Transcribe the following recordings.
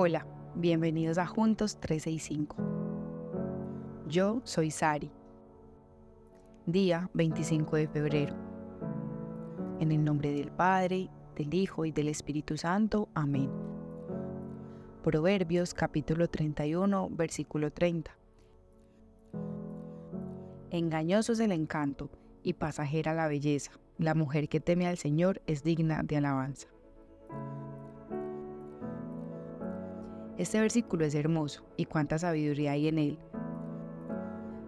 Hola, bienvenidos a Juntos 365. Yo soy Sari. Día 25 de febrero. En el nombre del Padre, del Hijo y del Espíritu Santo. Amén. Proverbios capítulo 31, versículo 30. Engañoso es el encanto y pasajera la belleza. La mujer que teme al Señor es digna de alabanza. Este versículo es hermoso y cuánta sabiduría hay en él.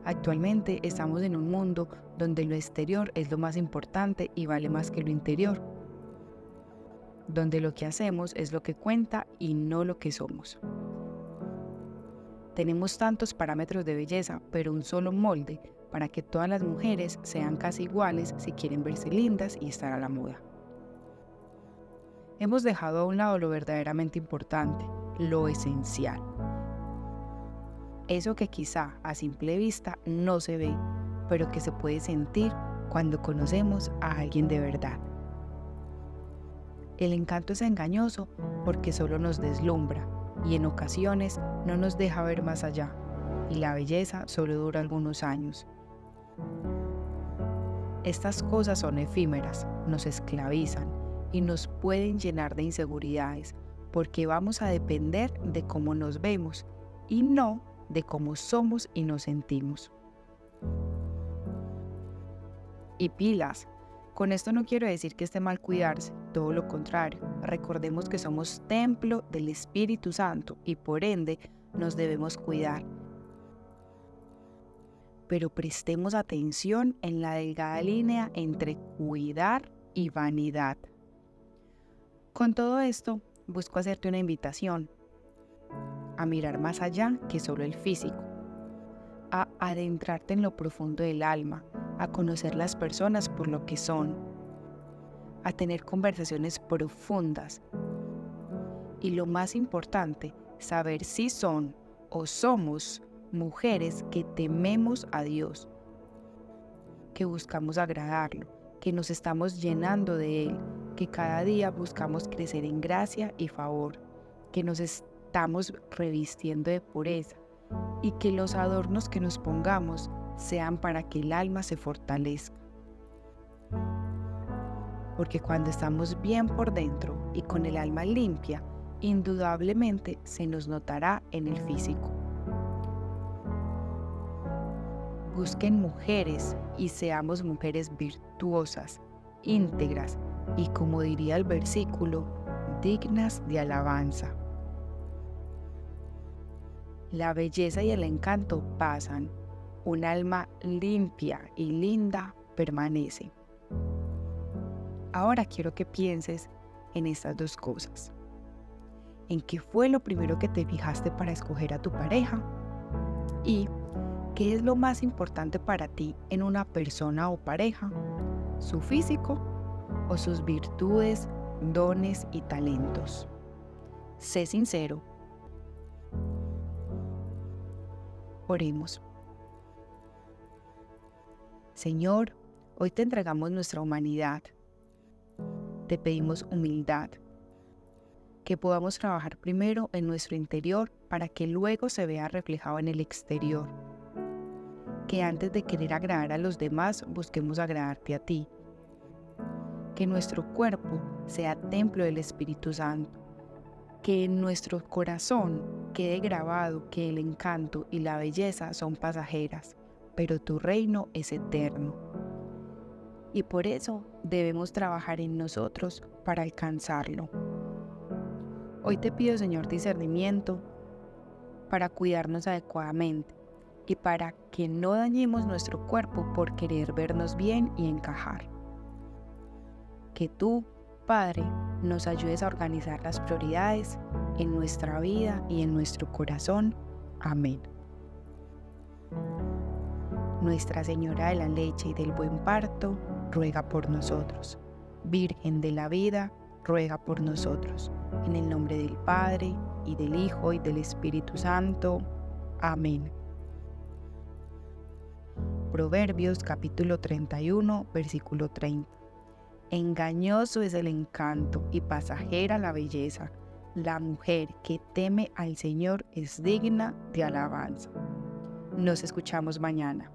Actualmente estamos en un mundo donde lo exterior es lo más importante y vale más que lo interior, donde lo que hacemos es lo que cuenta y no lo que somos. Tenemos tantos parámetros de belleza, pero un solo molde para que todas las mujeres sean casi iguales si quieren verse lindas y estar a la moda. Hemos dejado a un lado lo verdaderamente importante, lo esencial. Eso que quizá a simple vista no se ve, pero que se puede sentir cuando conocemos a alguien de verdad. El encanto es engañoso porque solo nos deslumbra y en ocasiones no nos deja ver más allá, y la belleza solo dura algunos años. Estas cosas son efímeras, nos esclavizan y nos pueden llenar de inseguridades, porque vamos a depender de cómo nos vemos y no de cómo somos y nos sentimos. Y pilas, con esto no quiero decir que esté mal cuidarse, todo lo contrario, recordemos que somos templo del Espíritu Santo y por ende nos debemos cuidar. Pero prestemos atención en la delgada línea entre cuidar y vanidad. Con todo esto, busco hacerte una invitación a mirar más allá que solo el físico, a adentrarte en lo profundo del alma, a conocer las personas por lo que son, a tener conversaciones profundas y lo más importante, saber si son o somos mujeres que tememos a Dios, que buscamos agradarlo, que nos estamos llenando de Él, que cada día buscamos crecer en gracia y favor, que nos estamos revistiendo de pureza y que los adornos que nos pongamos sean para que el alma se fortalezca. Porque cuando estamos bien por dentro y con el alma limpia, indudablemente se nos notará en el físico. Busquen mujeres y seamos mujeres virtuosas, íntegras, y como diría el versículo, dignas de alabanza. La belleza y el encanto pasan, un alma limpia y linda permanece. Ahora quiero que pienses en estas dos cosas. ¿En qué fue lo primero que te fijaste para escoger a tu pareja? ¿Y qué es lo más importante para ti en una persona o pareja? ¿Su físico o sus virtudes, dones y talentos. Sé sincero. Oremos. Señor, hoy te entregamos nuestra humanidad. Te pedimos humildad, que podamos trabajar primero en nuestro interior para que luego se vea reflejado en el exterior. Que antes de querer agradar a los demás busquemos agradarte a ti que nuestro cuerpo sea templo del Espíritu Santo, que en nuestro corazón quede grabado que el encanto y la belleza son pasajeras, pero tu reino es eterno. Y por eso debemos trabajar en nosotros para alcanzarlo. Hoy te pido, Señor, discernimiento para cuidarnos adecuadamente y para que no dañemos nuestro cuerpo por querer vernos bien y encajar que tú, Padre, nos ayudes a organizar las prioridades en nuestra vida y en nuestro corazón. Amén. Nuestra Señora de la Leche y del Buen Parto, ruega por nosotros. Virgen de la Vida, ruega por nosotros. En el nombre del Padre, y del Hijo, y del Espíritu Santo. Amén. Proverbios capítulo 31, versículo 30. Engañoso es el encanto y pasajera la belleza. la mujer que teme al Señor es digna de alabanza. Nos escuchamos mañana.